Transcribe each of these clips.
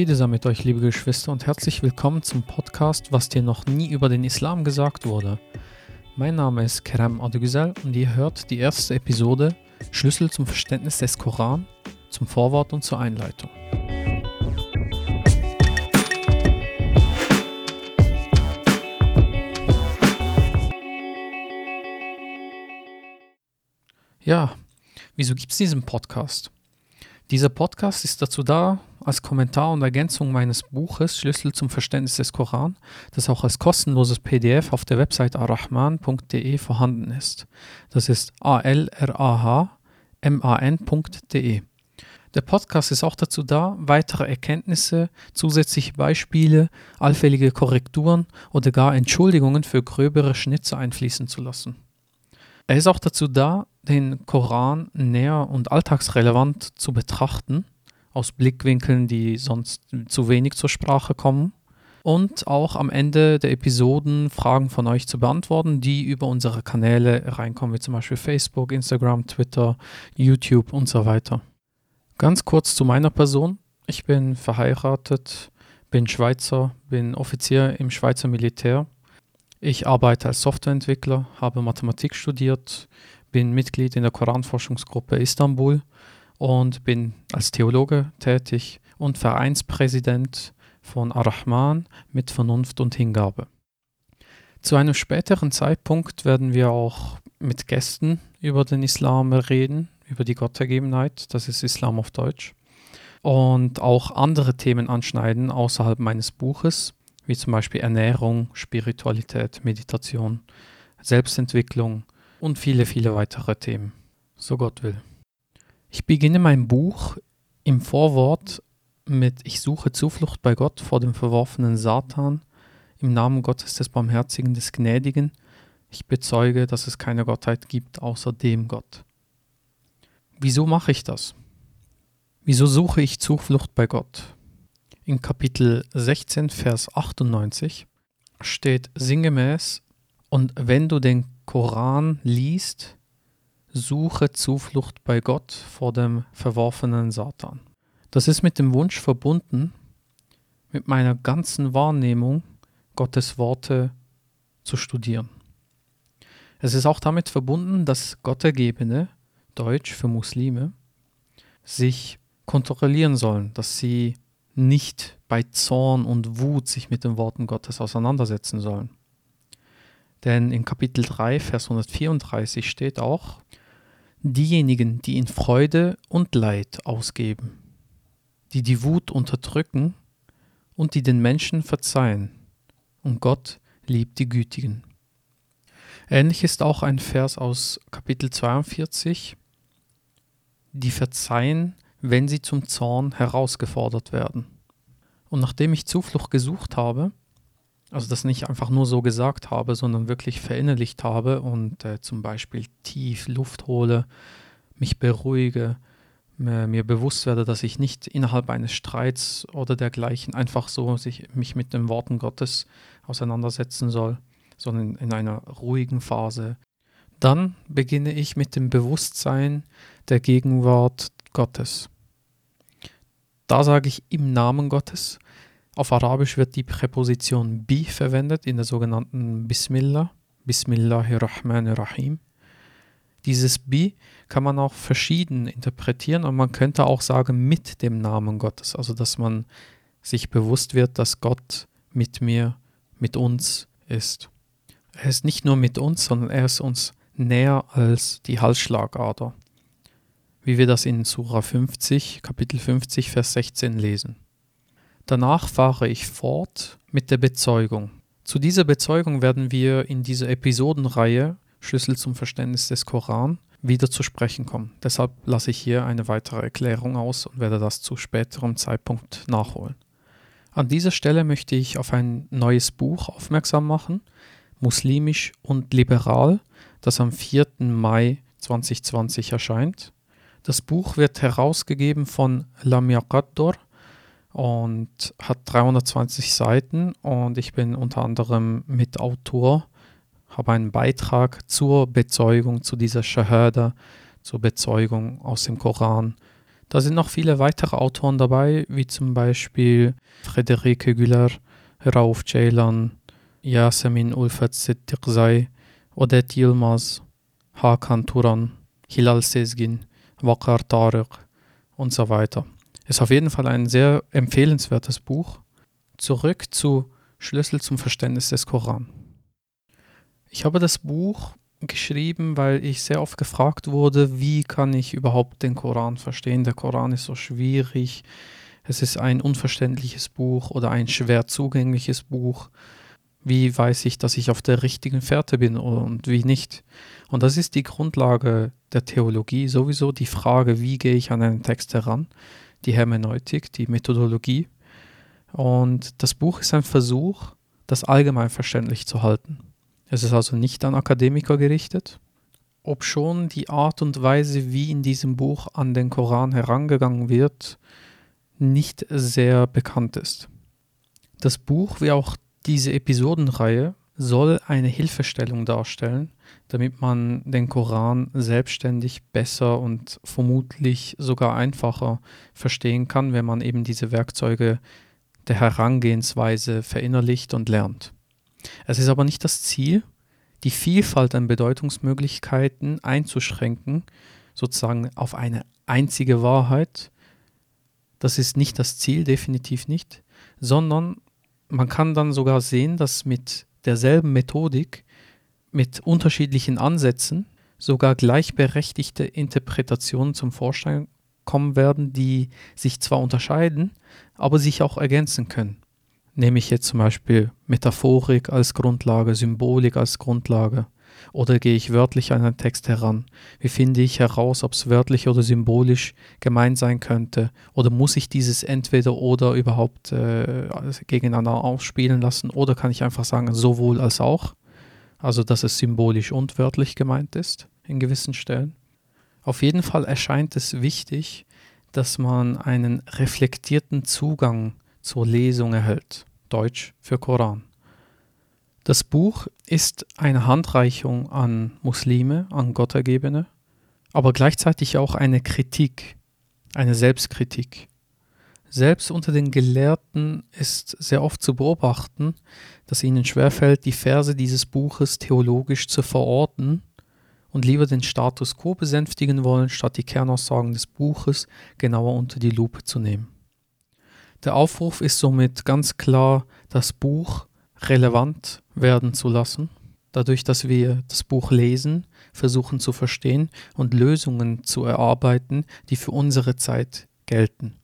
Friede sei mit euch, liebe Geschwister, und herzlich willkommen zum Podcast, was dir noch nie über den Islam gesagt wurde. Mein Name ist Kerem Adegüzel und ihr hört die erste Episode Schlüssel zum Verständnis des Koran, zum Vorwort und zur Einleitung. Ja, wieso gibt es diesen Podcast? Dieser Podcast ist dazu da, als Kommentar und Ergänzung meines Buches Schlüssel zum Verständnis des Koran, das auch als kostenloses PDF auf der Website arrahman.de vorhanden ist. Das ist a-l-r-a-h-m-a-n.de. Der Podcast ist auch dazu da, weitere Erkenntnisse, zusätzliche Beispiele, allfällige Korrekturen oder gar Entschuldigungen für gröbere Schnitze einfließen zu lassen. Er ist auch dazu da, den Koran näher und alltagsrelevant zu betrachten, aus Blickwinkeln, die sonst zu wenig zur Sprache kommen. Und auch am Ende der Episoden Fragen von euch zu beantworten, die über unsere Kanäle reinkommen, wie zum Beispiel Facebook, Instagram, Twitter, YouTube und so weiter. Ganz kurz zu meiner Person. Ich bin verheiratet, bin Schweizer, bin Offizier im Schweizer Militär. Ich arbeite als Softwareentwickler, habe Mathematik studiert, bin Mitglied in der Koranforschungsgruppe Istanbul und bin als Theologe tätig und Vereinspräsident von Ar-Rahman mit Vernunft und Hingabe. Zu einem späteren Zeitpunkt werden wir auch mit Gästen über den Islam reden, über die Gottergebenheit, das ist Islam auf Deutsch, und auch andere Themen anschneiden außerhalb meines Buches, wie zum Beispiel Ernährung, Spiritualität, Meditation, Selbstentwicklung, und viele, viele weitere Themen, so Gott will. Ich beginne mein Buch im Vorwort mit Ich suche Zuflucht bei Gott vor dem verworfenen Satan, im Namen Gottes des Barmherzigen, des Gnädigen. Ich bezeuge, dass es keine Gottheit gibt außer dem Gott. Wieso mache ich das? Wieso suche ich Zuflucht bei Gott? In Kapitel 16, Vers 98 steht sinngemäß, und wenn du den Koran liest, suche Zuflucht bei Gott vor dem verworfenen Satan. Das ist mit dem Wunsch verbunden, mit meiner ganzen Wahrnehmung Gottes Worte zu studieren. Es ist auch damit verbunden, dass Gottergebene, Deutsch für Muslime, sich kontrollieren sollen, dass sie nicht bei Zorn und Wut sich mit den Worten Gottes auseinandersetzen sollen. Denn in Kapitel 3, Vers 134 steht auch, diejenigen, die in Freude und Leid ausgeben, die die Wut unterdrücken und die den Menschen verzeihen. Und Gott liebt die Gütigen. Ähnlich ist auch ein Vers aus Kapitel 42, die verzeihen, wenn sie zum Zorn herausgefordert werden. Und nachdem ich Zuflucht gesucht habe, also das nicht einfach nur so gesagt habe, sondern wirklich verinnerlicht habe und äh, zum Beispiel tief Luft hole, mich beruhige, mir, mir, bewusst werde, dass ich nicht innerhalb eines Streits oder dergleichen einfach so sich, mich mit den Worten Gottes auseinandersetzen soll, sondern in einer ruhigen Phase. Dann beginne ich mit dem Bewusstsein der Gegenwart Gottes. Da sage ich im Namen Gottes, auf Arabisch wird die Präposition bi verwendet in der sogenannten Bismillah, Bismillahirrahmanirrahim. Dieses bi kann man auch verschieden interpretieren und man könnte auch sagen mit dem Namen Gottes, also dass man sich bewusst wird, dass Gott mit mir, mit uns ist. Er ist nicht nur mit uns, sondern er ist uns näher als die Halsschlagader, wie wir das in Surah 50, Kapitel 50, Vers 16 lesen. Danach fahre ich fort mit der Bezeugung. Zu dieser Bezeugung werden wir in dieser Episodenreihe Schlüssel zum Verständnis des Koran wieder zu sprechen kommen. Deshalb lasse ich hier eine weitere Erklärung aus und werde das zu späterem Zeitpunkt nachholen. An dieser Stelle möchte ich auf ein neues Buch aufmerksam machen, Muslimisch und Liberal, das am 4. Mai 2020 erscheint. Das Buch wird herausgegeben von Lamia Qaddor und hat 320 Seiten und ich bin unter anderem Mitautor, habe einen Beitrag zur Bezeugung, zu dieser Shahada, zur Bezeugung aus dem Koran Da sind noch viele weitere Autoren dabei, wie zum Beispiel Frederike Güler, Rauf Ceylan, Yasemin Ulfet Siddiqzai, Odette Yilmaz, Hakan Turan, Hilal Sezgin, Wakar Tariq und so weiter. Ist auf jeden Fall ein sehr empfehlenswertes Buch. Zurück zu Schlüssel zum Verständnis des Koran. Ich habe das Buch geschrieben, weil ich sehr oft gefragt wurde, wie kann ich überhaupt den Koran verstehen? Der Koran ist so schwierig. Es ist ein unverständliches Buch oder ein schwer zugängliches Buch. Wie weiß ich, dass ich auf der richtigen Fährte bin und wie nicht? Und das ist die Grundlage der Theologie, sowieso die Frage, wie gehe ich an einen Text heran, die Hermeneutik, die Methodologie. Und das Buch ist ein Versuch, das allgemein verständlich zu halten. Es ist also nicht an Akademiker gerichtet, obschon die Art und Weise, wie in diesem Buch an den Koran herangegangen wird, nicht sehr bekannt ist. Das Buch, wie auch diese Episodenreihe, soll eine Hilfestellung darstellen, damit man den Koran selbstständig besser und vermutlich sogar einfacher verstehen kann, wenn man eben diese Werkzeuge der Herangehensweise verinnerlicht und lernt. Es ist aber nicht das Ziel, die Vielfalt an Bedeutungsmöglichkeiten einzuschränken, sozusagen auf eine einzige Wahrheit. Das ist nicht das Ziel, definitiv nicht, sondern man kann dann sogar sehen, dass mit derselben Methodik, mit unterschiedlichen Ansätzen, sogar gleichberechtigte Interpretationen zum Vorschein kommen werden, die sich zwar unterscheiden, aber sich auch ergänzen können. Nehme ich jetzt zum Beispiel Metaphorik als Grundlage, Symbolik als Grundlage oder gehe ich wörtlich an einen Text heran? Wie finde ich heraus, ob es wörtlich oder symbolisch gemeint sein könnte? Oder muss ich dieses entweder oder überhaupt äh, gegeneinander ausspielen lassen? Oder kann ich einfach sagen, sowohl als auch? Also, dass es symbolisch und wörtlich gemeint ist in gewissen Stellen. Auf jeden Fall erscheint es wichtig, dass man einen reflektierten Zugang zur Lesung erhält. Deutsch für Koran. Das Buch ist eine Handreichung an Muslime, an Gottergebene, aber gleichzeitig auch eine Kritik, eine Selbstkritik. Selbst unter den Gelehrten ist sehr oft zu beobachten, dass ihnen schwerfällt, die Verse dieses Buches theologisch zu verorten und lieber den Status quo besänftigen wollen, statt die Kernaussagen des Buches genauer unter die Lupe zu nehmen. Der Aufruf ist somit ganz klar, das Buch relevant werden zu lassen, dadurch, dass wir das Buch lesen, versuchen zu verstehen und Lösungen zu erarbeiten, die für unsere Zeit gelten.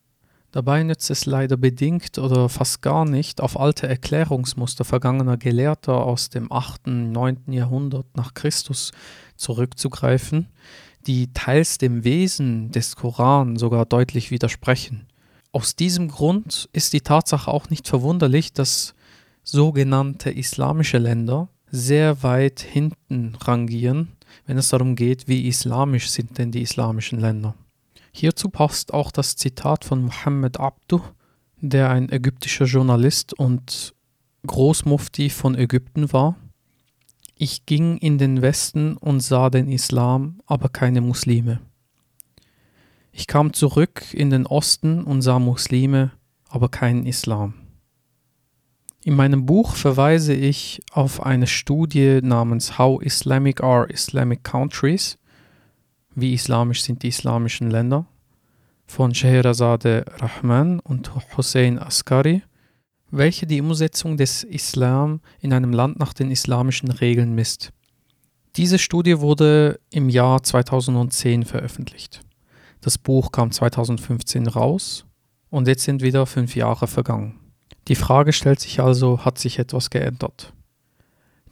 Dabei nützt es leider bedingt oder fast gar nicht, auf alte Erklärungsmuster vergangener Gelehrter aus dem 8., 9. Jahrhundert nach Christus zurückzugreifen, die teils dem Wesen des Koran sogar deutlich widersprechen. Aus diesem Grund ist die Tatsache auch nicht verwunderlich, dass sogenannte islamische Länder sehr weit hinten rangieren, wenn es darum geht, wie islamisch sind denn die islamischen Länder. Hierzu passt auch das Zitat von Mohammed Abduh, der ein ägyptischer Journalist und Großmufti von Ägypten war. Ich ging in den Westen und sah den Islam, aber keine Muslime. Ich kam zurück in den Osten und sah Muslime, aber keinen Islam. In meinem Buch verweise ich auf eine Studie namens How Islamic Are Islamic Countries, wie islamisch sind die islamischen Länder, von Scheherazade Rahman und Hussein Askari, welche die Umsetzung des Islam in einem Land nach den islamischen Regeln misst. Diese Studie wurde im Jahr 2010 veröffentlicht. Das Buch kam 2015 raus und jetzt sind wieder fünf Jahre vergangen. Die Frage stellt sich also, hat sich etwas geändert?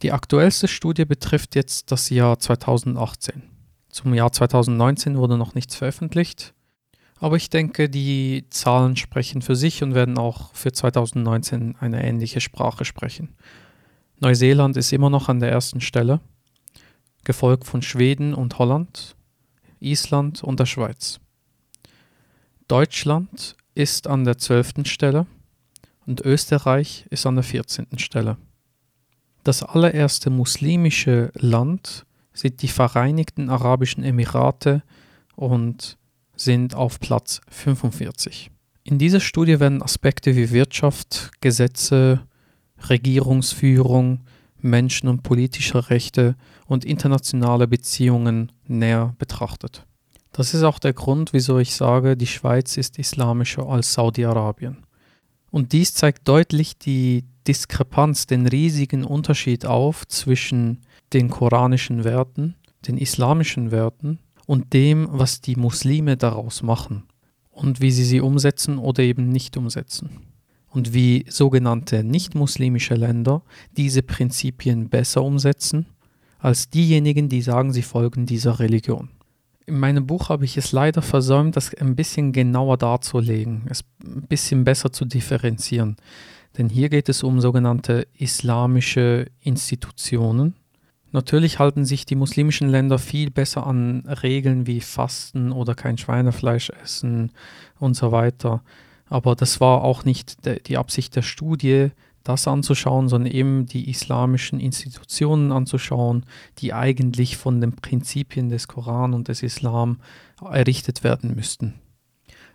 Die aktuellste Studie betrifft jetzt das Jahr 2018. Zum Jahr 2019 wurde noch nichts veröffentlicht, aber ich denke, die Zahlen sprechen für sich und werden auch für 2019 eine ähnliche Sprache sprechen. Neuseeland ist immer noch an der ersten Stelle, gefolgt von Schweden und Holland, Island und der Schweiz. Deutschland ist an der 12. Stelle und Österreich ist an der 14. Stelle. Das allererste muslimische Land sind die Vereinigten Arabischen Emirate und sind auf Platz 45. In dieser Studie werden Aspekte wie Wirtschaft, Gesetze, Regierungsführung, Menschen- und politische Rechte und internationale Beziehungen näher betrachtet. Das ist auch der Grund, wieso ich sage, die Schweiz ist islamischer als Saudi-Arabien. Und dies zeigt deutlich die Diskrepanz, den riesigen Unterschied auf zwischen den koranischen Werten, den islamischen Werten und dem, was die Muslime daraus machen und wie sie sie umsetzen oder eben nicht umsetzen. Und wie sogenannte nicht-muslimische Länder diese Prinzipien besser umsetzen als diejenigen, die sagen, sie folgen dieser Religion. In meinem Buch habe ich es leider versäumt, das ein bisschen genauer darzulegen, es ein bisschen besser zu differenzieren. Denn hier geht es um sogenannte islamische Institutionen. Natürlich halten sich die muslimischen Länder viel besser an Regeln wie Fasten oder kein Schweinefleisch essen und so weiter. Aber das war auch nicht die Absicht der Studie, das anzuschauen, sondern eben die islamischen Institutionen anzuschauen, die eigentlich von den Prinzipien des Koran und des Islam errichtet werden müssten.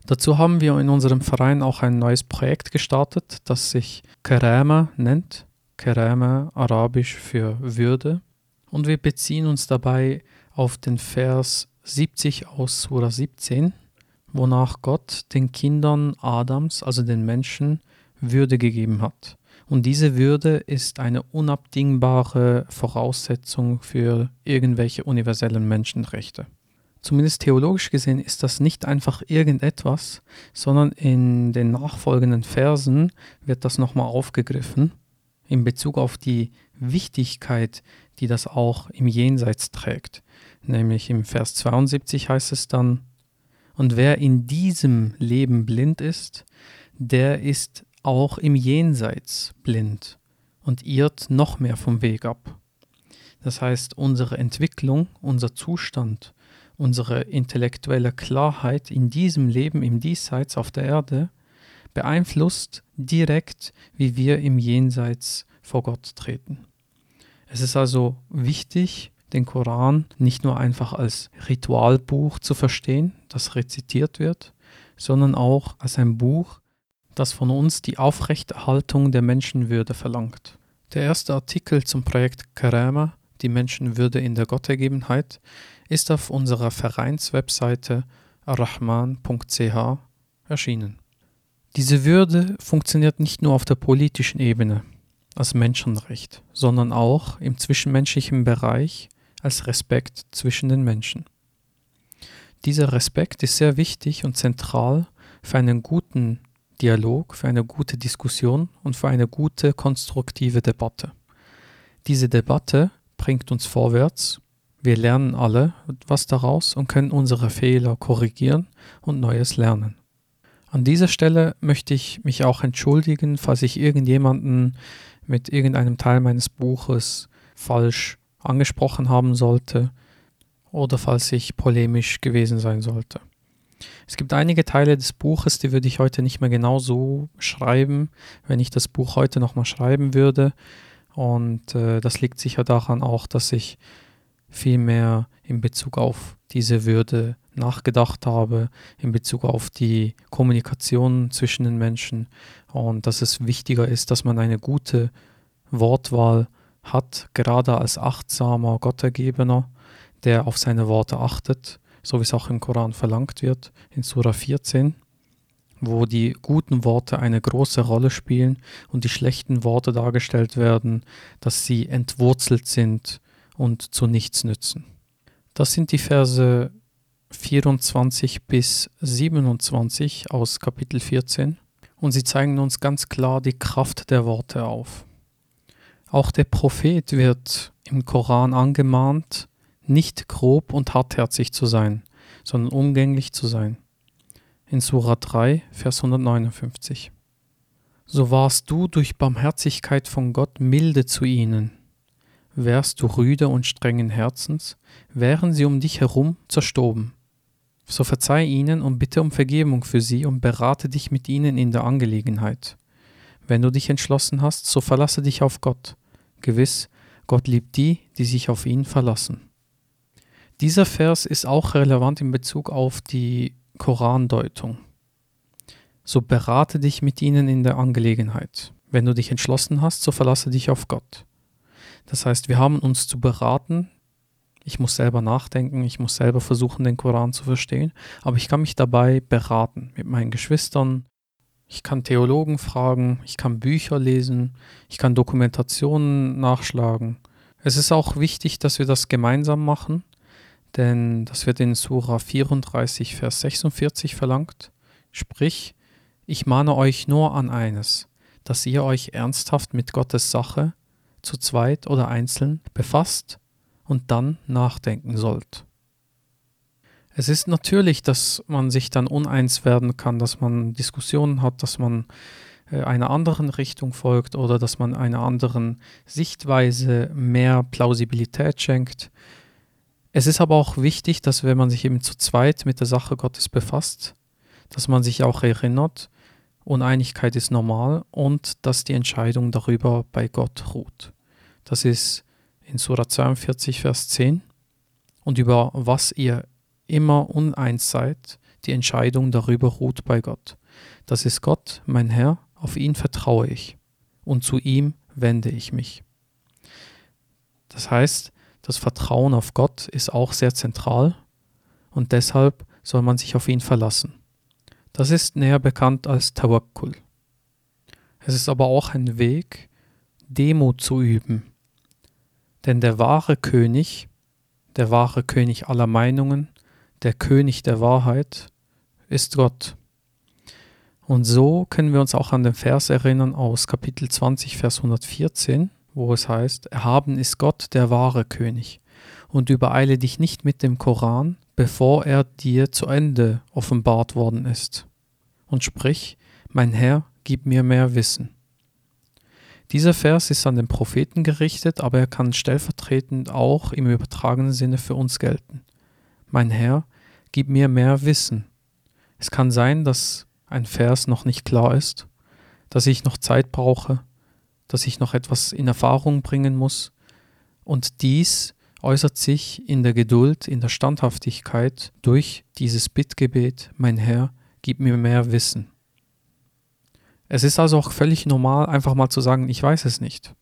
Dazu haben wir in unserem Verein auch ein neues Projekt gestartet, das sich Kerama nennt. Kerama, arabisch für Würde. Und wir beziehen uns dabei auf den Vers 70 aus Surah 17, wonach Gott den Kindern Adams, also den Menschen, Würde gegeben hat. Und diese Würde ist eine unabdingbare Voraussetzung für irgendwelche universellen Menschenrechte. Zumindest theologisch gesehen ist das nicht einfach irgendetwas, sondern in den nachfolgenden Versen wird das nochmal aufgegriffen in Bezug auf die Wichtigkeit, die das auch im Jenseits trägt. Nämlich im Vers 72 heißt es dann, und wer in diesem Leben blind ist, der ist auch im Jenseits blind und irrt noch mehr vom Weg ab. Das heißt, unsere Entwicklung, unser Zustand, unsere intellektuelle Klarheit in diesem Leben, im Diesseits auf der Erde, beeinflusst direkt, wie wir im Jenseits vor Gott treten. Es ist also wichtig, den Koran nicht nur einfach als Ritualbuch zu verstehen, das rezitiert wird, sondern auch als ein Buch, das von uns die Aufrechterhaltung der Menschenwürde verlangt. Der erste Artikel zum Projekt Karama, die Menschenwürde in der Gottergebenheit, ist auf unserer Vereinswebseite arrahman.ch erschienen. Diese Würde funktioniert nicht nur auf der politischen Ebene als Menschenrecht, sondern auch im zwischenmenschlichen Bereich als Respekt zwischen den Menschen. Dieser Respekt ist sehr wichtig und zentral für einen guten Dialog, für eine gute Diskussion und für eine gute konstruktive Debatte. Diese Debatte bringt uns vorwärts, wir lernen alle was daraus und können unsere Fehler korrigieren und Neues lernen. An dieser Stelle möchte ich mich auch entschuldigen, falls ich irgendjemanden mit irgendeinem Teil meines Buches falsch angesprochen haben sollte oder falls ich polemisch gewesen sein sollte. Es gibt einige Teile des Buches, die würde ich heute nicht mehr genau so schreiben, wenn ich das Buch heute nochmal schreiben würde. Und äh, das liegt sicher daran auch, dass ich viel mehr in Bezug auf diese Würde nachgedacht habe, in Bezug auf die Kommunikation zwischen den Menschen und dass es wichtiger ist, dass man eine gute Wortwahl hat, gerade als achtsamer Gottergebener, der auf seine Worte achtet so wie es auch im Koran verlangt wird, in Surah 14, wo die guten Worte eine große Rolle spielen und die schlechten Worte dargestellt werden, dass sie entwurzelt sind und zu nichts nützen. Das sind die Verse 24 bis 27 aus Kapitel 14 und sie zeigen uns ganz klar die Kraft der Worte auf. Auch der Prophet wird im Koran angemahnt, nicht grob und hartherzig zu sein, sondern umgänglich zu sein. In Surah 3, Vers 159. So warst du durch Barmherzigkeit von Gott milde zu ihnen. Wärst du rüde und strengen Herzens, wären sie um dich herum zerstoben. So verzeih ihnen und bitte um Vergebung für sie und berate dich mit ihnen in der Angelegenheit. Wenn du dich entschlossen hast, so verlasse dich auf Gott. Gewiss, Gott liebt die, die sich auf ihn verlassen. Dieser Vers ist auch relevant in Bezug auf die Korandeutung. So berate dich mit ihnen in der Angelegenheit. Wenn du dich entschlossen hast, so verlasse dich auf Gott. Das heißt, wir haben uns zu beraten. Ich muss selber nachdenken, ich muss selber versuchen, den Koran zu verstehen, aber ich kann mich dabei beraten mit meinen Geschwistern. Ich kann Theologen fragen, ich kann Bücher lesen, ich kann Dokumentationen nachschlagen. Es ist auch wichtig, dass wir das gemeinsam machen, denn das wird in Surah 34, Vers 46 verlangt. Sprich, ich mahne euch nur an eines, dass ihr euch ernsthaft mit Gottes Sache, zu zweit oder einzeln, befasst und dann nachdenken sollt. Es ist natürlich, dass man sich dann uneins werden kann, dass man Diskussionen hat, dass man äh, einer anderen Richtung folgt oder dass man einer anderen Sichtweise mehr Plausibilität schenkt. Es ist aber auch wichtig, dass wenn man sich eben zu zweit mit der Sache Gottes befasst, dass man sich auch erinnert, Uneinigkeit ist normal und dass die Entscheidung darüber bei Gott ruht. Das ist in Surah 42, Vers 10. Und über was ihr immer uneins seid, die Entscheidung darüber ruht bei Gott. Das ist Gott, mein Herr, auf ihn vertraue ich und zu ihm wende ich mich. Das heißt, das Vertrauen auf Gott ist auch sehr zentral und deshalb soll man sich auf ihn verlassen. Das ist näher bekannt als Tawakkul. Es ist aber auch ein Weg, Demut zu üben. Denn der wahre König, der wahre König aller Meinungen, der König der Wahrheit, ist Gott. Und so können wir uns auch an den Vers erinnern aus Kapitel 20, Vers 114, wo es heißt, Erhaben ist Gott der wahre König, und übereile dich nicht mit dem Koran, bevor er dir zu Ende offenbart worden ist und sprich, mein Herr, gib mir mehr Wissen. Dieser Vers ist an den Propheten gerichtet, aber er kann stellvertretend auch im übertragenen Sinne für uns gelten. Mein Herr, gib mir mehr Wissen. Es kann sein, dass ein Vers noch nicht klar ist, dass ich noch Zeit brauche, dass ich noch etwas in Erfahrung bringen muss, und dies äußert sich in der Geduld, in der Standhaftigkeit durch dieses Bittgebet, mein Herr, gib mir mehr Wissen. Es ist also auch völlig normal, einfach mal zu sagen, ich weiß es nicht.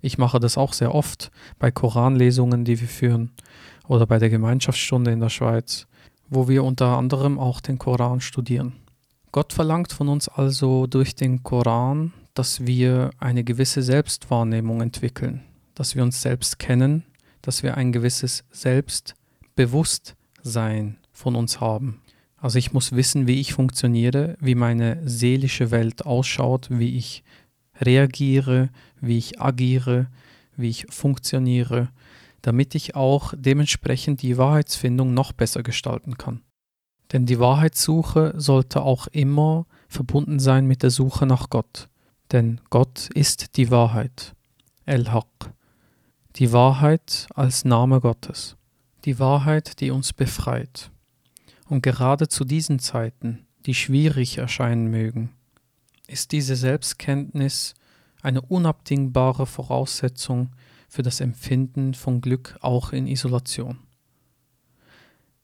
Ich mache das auch sehr oft bei Koranlesungen, die wir führen, oder bei der Gemeinschaftsstunde in der Schweiz, wo wir unter anderem auch den Koran studieren. Gott verlangt von uns also durch den Koran, dass wir eine gewisse Selbstwahrnehmung entwickeln, dass wir uns selbst kennen, dass wir ein gewisses Selbstbewusstsein von uns haben. Also ich muss wissen, wie ich funktioniere, wie meine seelische Welt ausschaut, wie ich reagiere, wie ich agiere, wie ich funktioniere, damit ich auch dementsprechend die Wahrheitsfindung noch besser gestalten kann. Denn die Wahrheitssuche sollte auch immer verbunden sein mit der Suche nach Gott. Denn Gott ist die Wahrheit. El-Haq. Die Wahrheit als Name Gottes. Die Wahrheit, die uns befreit. Und gerade zu diesen Zeiten, die schwierig erscheinen mögen, ist diese Selbstkenntnis eine unabdingbare Voraussetzung für das Empfinden von Glück auch in Isolation.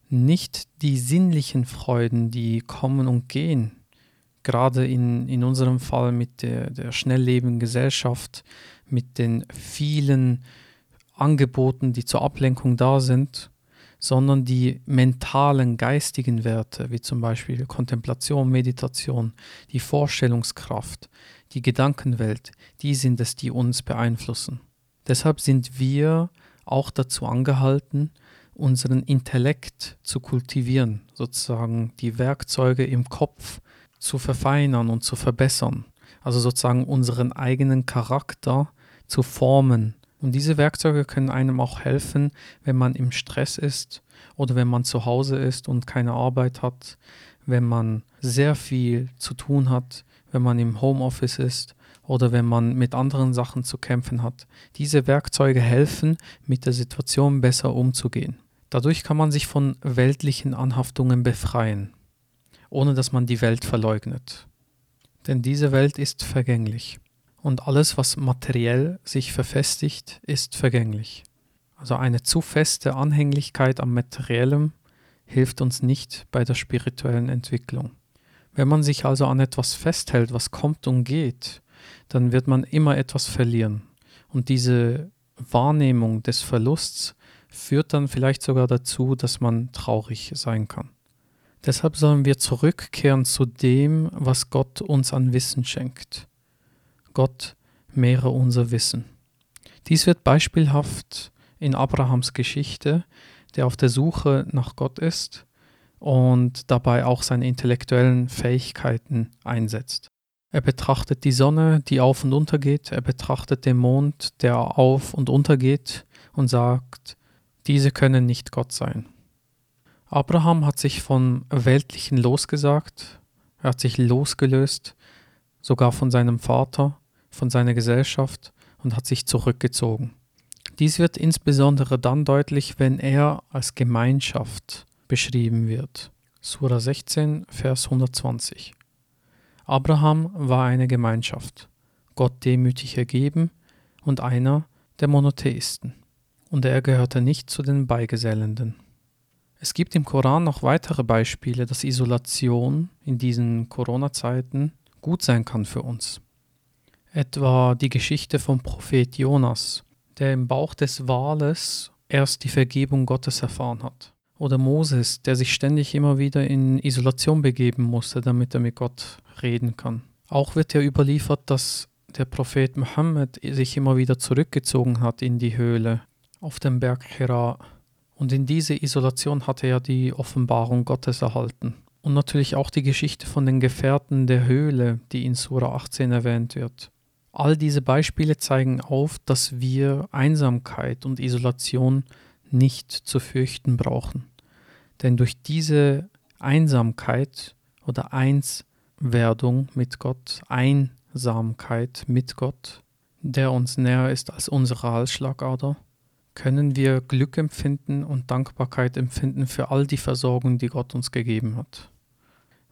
Nicht die sinnlichen Freuden, die kommen und gehen, gerade in, in unserem Fall mit der, der schnelllebenden Gesellschaft, mit den vielen Angeboten, die zur Ablenkung da sind, sondern die mentalen, geistigen Werte, wie zum Beispiel Kontemplation, Meditation, die Vorstellungskraft, die Gedankenwelt, die sind es, die uns beeinflussen. Deshalb sind wir auch dazu angehalten, unseren Intellekt zu kultivieren, sozusagen die Werkzeuge im Kopf zu verfeinern und zu verbessern, also sozusagen unseren eigenen Charakter zu formen, und diese Werkzeuge können einem auch helfen, wenn man im Stress ist oder wenn man zu Hause ist und keine Arbeit hat, wenn man sehr viel zu tun hat, wenn man im Homeoffice ist oder wenn man mit anderen Sachen zu kämpfen hat. Diese Werkzeuge helfen, mit der Situation besser umzugehen. Dadurch kann man sich von weltlichen Anhaftungen befreien, ohne dass man die Welt verleugnet. Denn diese Welt ist vergänglich und alles, was materiell sich verfestigt, ist vergänglich. Also eine zu feste Anhänglichkeit am Materiellem hilft uns nicht bei der spirituellen Entwicklung. Wenn man sich also an etwas festhält, was kommt und geht, dann wird man immer etwas verlieren. Und diese Wahrnehmung des Verlusts führt dann vielleicht sogar dazu, dass man traurig sein kann. Deshalb sollen wir zurückkehren zu dem, was Gott uns an Wissen schenkt. Gott mehre unser Wissen. Dies wird beispielhaft in Abrahams Geschichte, der auf der Suche nach Gott ist und dabei auch seine intellektuellen Fähigkeiten einsetzt. Er betrachtet die Sonne, die auf und untergeht, er betrachtet den Mond, der auf und untergeht und sagt, diese können nicht Gott sein. Abraham hat sich vom Weltlichen losgesagt, er hat sich losgelöst, sogar von seinem Vater, von seiner Gesellschaft und hat sich zurückgezogen. Dies wird insbesondere dann deutlich, wenn er als Gemeinschaft beschrieben wird. Sura 16, Vers 120. Abraham war eine Gemeinschaft, Gott demütig ergeben und einer der Monotheisten. Und er gehörte nicht zu den Beigesellenden. Es gibt im Koran noch weitere Beispiele, dass Isolation in diesen Corona-Zeiten gut sein kann für uns. Etwa die Geschichte vom Prophet Jonas, der im Bauch des Wales erst die Vergebung Gottes erfahren hat. Oder Moses, der sich ständig immer wieder in Isolation begeben musste, damit er mit Gott reden kann. Auch wird ja überliefert, dass der Prophet Mohammed sich immer wieder zurückgezogen hat in die Höhle auf dem Berg Hira und in diese Isolation hatte er die Offenbarung Gottes erhalten. Und natürlich auch die Geschichte von den Gefährten der Höhle, die in Sura 18 erwähnt wird. All diese Beispiele zeigen auf, dass wir Einsamkeit und Isolation nicht zu fürchten brauchen. Denn durch diese Einsamkeit oder Einswerdung mit Gott, Einsamkeit mit Gott, der uns näher ist als unsere Halsschlagader, können wir Glück empfinden und Dankbarkeit empfinden für all die Versorgung, die Gott uns gegeben hat.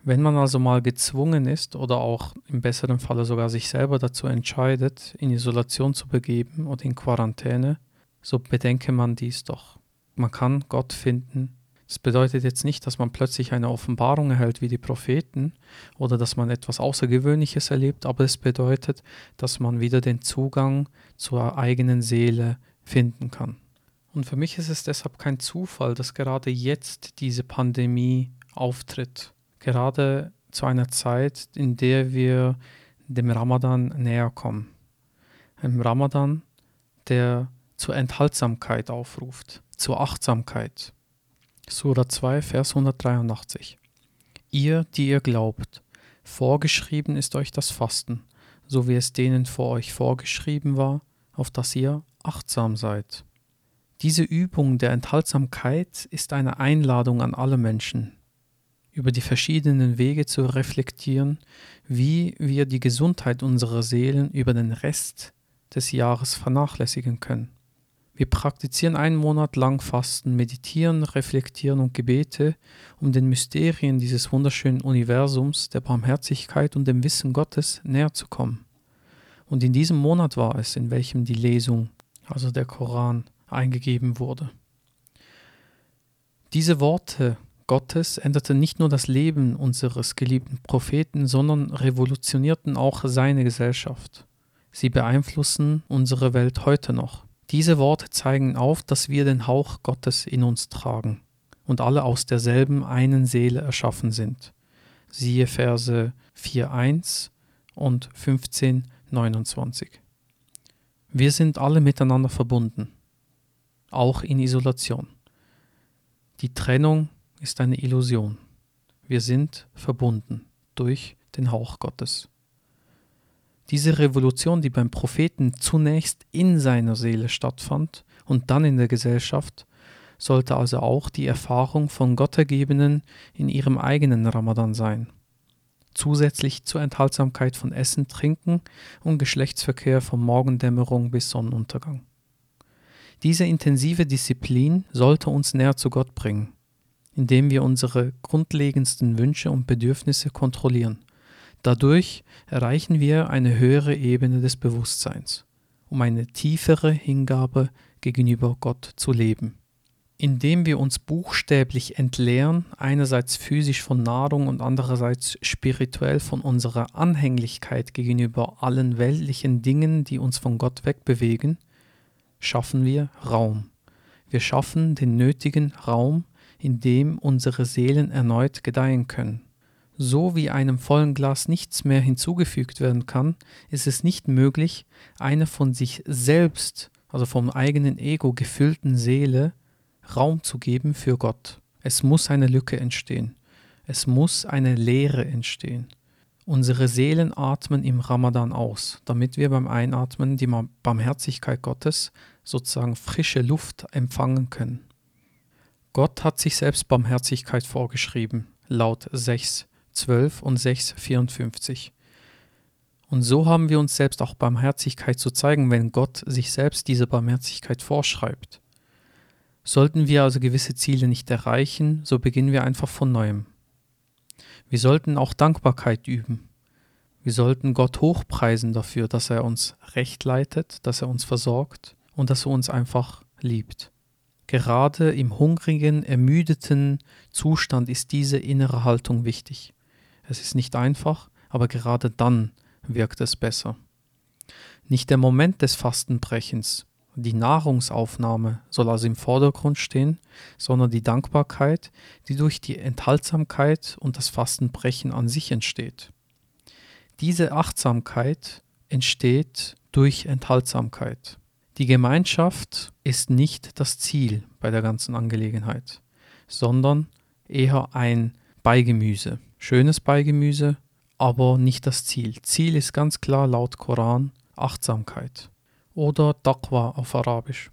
Wenn man also mal gezwungen ist oder auch im besseren Falle sogar sich selber dazu entscheidet, in Isolation zu begeben oder in Quarantäne, so bedenke man dies doch. Man kann Gott finden. Das bedeutet jetzt nicht, dass man plötzlich eine Offenbarung erhält wie die Propheten oder dass man etwas Außergewöhnliches erlebt, aber es bedeutet, dass man wieder den Zugang zur eigenen Seele finden kann. Und für mich ist es deshalb kein Zufall, dass gerade jetzt diese Pandemie auftritt. Gerade zu einer Zeit, in der wir dem Ramadan näher kommen. Ein Ramadan, der zur Enthaltsamkeit aufruft, zur Achtsamkeit. Sura 2, Vers 183. Ihr, die ihr glaubt, vorgeschrieben ist euch das Fasten, so wie es denen vor euch vorgeschrieben war, auf das ihr achtsam seid. Diese Übung der Enthaltsamkeit ist eine Einladung an alle Menschen, über die verschiedenen Wege zu reflektieren, wie wir die Gesundheit unserer Seelen über den Rest des Jahres vernachlässigen können. Wir praktizieren einen Monat lang Fasten, meditieren, reflektieren und Gebete, um den Mysterien dieses wunderschönen Universums, der Barmherzigkeit und dem Wissen Gottes näher zu kommen. Und in diesem Monat war es, in welchem die Lesung also der Koran, eingegeben wurde. Diese Worte Gottes änderten nicht nur das Leben unseres geliebten Propheten, sondern revolutionierten auch seine Gesellschaft. Sie beeinflussen unsere Welt heute noch. Diese Worte zeigen auf, dass wir den Hauch Gottes in uns tragen und alle aus derselben einen Seele erschaffen sind. Siehe Verse 4.1 und 15.29. Wir sind alle miteinander verbunden, auch in Isolation. Die Trennung ist eine Illusion. Wir sind verbunden durch den Hauch Gottes. Diese Revolution, die beim Propheten zunächst in seiner Seele stattfand und dann in der Gesellschaft, sollte also auch die Erfahrung von Gottergebenen in ihrem eigenen Ramadan sein zusätzlich zur Enthaltsamkeit von Essen, Trinken und Geschlechtsverkehr von Morgendämmerung bis Sonnenuntergang. Diese intensive Disziplin sollte uns näher zu Gott bringen, indem wir unsere grundlegendsten Wünsche und Bedürfnisse kontrollieren. Dadurch erreichen wir eine höhere Ebene des Bewusstseins, um eine tiefere Hingabe gegenüber Gott zu leben. Indem wir uns buchstäblich entleeren, einerseits physisch von Nahrung und andererseits spirituell von unserer Anhänglichkeit gegenüber allen weltlichen Dingen, die uns von Gott wegbewegen, schaffen wir Raum. Wir schaffen den nötigen Raum, in dem unsere Seelen erneut gedeihen können. So wie einem vollen Glas nichts mehr hinzugefügt werden kann, ist es nicht möglich, eine von sich selbst, also vom eigenen Ego gefüllten Seele Raum zu geben für Gott. Es muss eine Lücke entstehen. Es muss eine Leere entstehen. Unsere Seelen atmen im Ramadan aus, damit wir beim Einatmen die Barmherzigkeit Gottes, sozusagen frische Luft, empfangen können. Gott hat sich selbst Barmherzigkeit vorgeschrieben, laut 6, 12 und 6, 54. Und so haben wir uns selbst auch Barmherzigkeit zu zeigen, wenn Gott sich selbst diese Barmherzigkeit vorschreibt. Sollten wir also gewisse Ziele nicht erreichen, so beginnen wir einfach von neuem. Wir sollten auch Dankbarkeit üben. Wir sollten Gott hochpreisen dafür, dass er uns recht leitet, dass er uns versorgt und dass er uns einfach liebt. Gerade im hungrigen, ermüdeten Zustand ist diese innere Haltung wichtig. Es ist nicht einfach, aber gerade dann wirkt es besser. Nicht der Moment des Fastenbrechens, die Nahrungsaufnahme soll also im Vordergrund stehen, sondern die Dankbarkeit, die durch die Enthaltsamkeit und das Fastenbrechen an sich entsteht. Diese Achtsamkeit entsteht durch Enthaltsamkeit. Die Gemeinschaft ist nicht das Ziel bei der ganzen Angelegenheit, sondern eher ein Beigemüse. Schönes Beigemüse, aber nicht das Ziel. Ziel ist ganz klar laut Koran Achtsamkeit oder Taqwa auf Arabisch.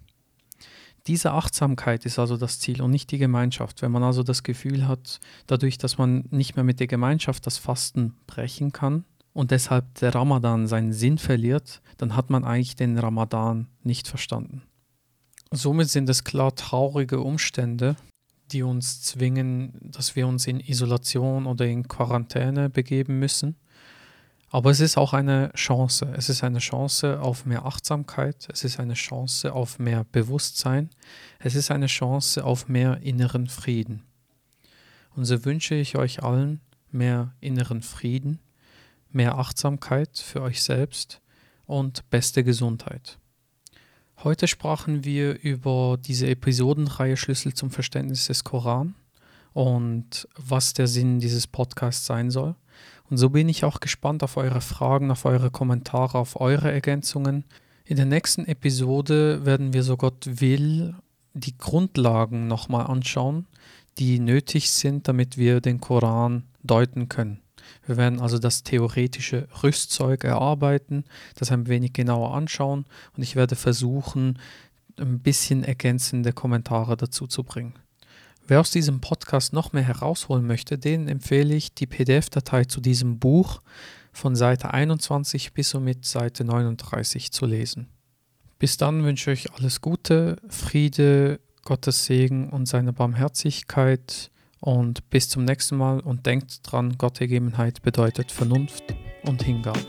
Diese Achtsamkeit ist also das Ziel und nicht die Gemeinschaft. Wenn man also das Gefühl hat, dadurch, dass man nicht mehr mit der Gemeinschaft das Fasten brechen kann und deshalb der Ramadan seinen Sinn verliert, dann hat man eigentlich den Ramadan nicht verstanden. Somit sind es klar traurige Umstände, die uns zwingen, dass wir uns in Isolation oder in Quarantäne begeben müssen. Aber es ist auch eine Chance. Es ist eine Chance auf mehr Achtsamkeit. Es ist eine Chance auf mehr Bewusstsein. Es ist eine Chance auf mehr inneren Frieden. Und so wünsche ich euch allen mehr inneren Frieden, mehr Achtsamkeit für euch selbst und beste Gesundheit. Heute sprachen wir über diese Episodenreihe Schlüssel zum Verständnis des Koran und was der Sinn dieses Podcasts sein soll. Und so bin ich auch gespannt auf eure Fragen, auf eure Kommentare, auf eure Ergänzungen. In der nächsten Episode werden wir, so Gott will, die Grundlagen nochmal anschauen, die nötig sind, damit wir den Koran deuten können. Wir werden also das theoretische Rüstzeug erarbeiten, das ein wenig genauer anschauen und ich werde versuchen, ein bisschen ergänzende Kommentare dazu zu bringen. Wer aus diesem Podcast noch mehr herausholen möchte, den empfehle ich, die PDF-Datei zu diesem Buch von Seite 21 bis somit Seite 39 zu lesen. Bis dann wünsche ich euch alles Gute, Friede, Gottes Segen und seine Barmherzigkeit und bis zum nächsten Mal und denkt dran, Gottergebenheit bedeutet Vernunft und Hingabe.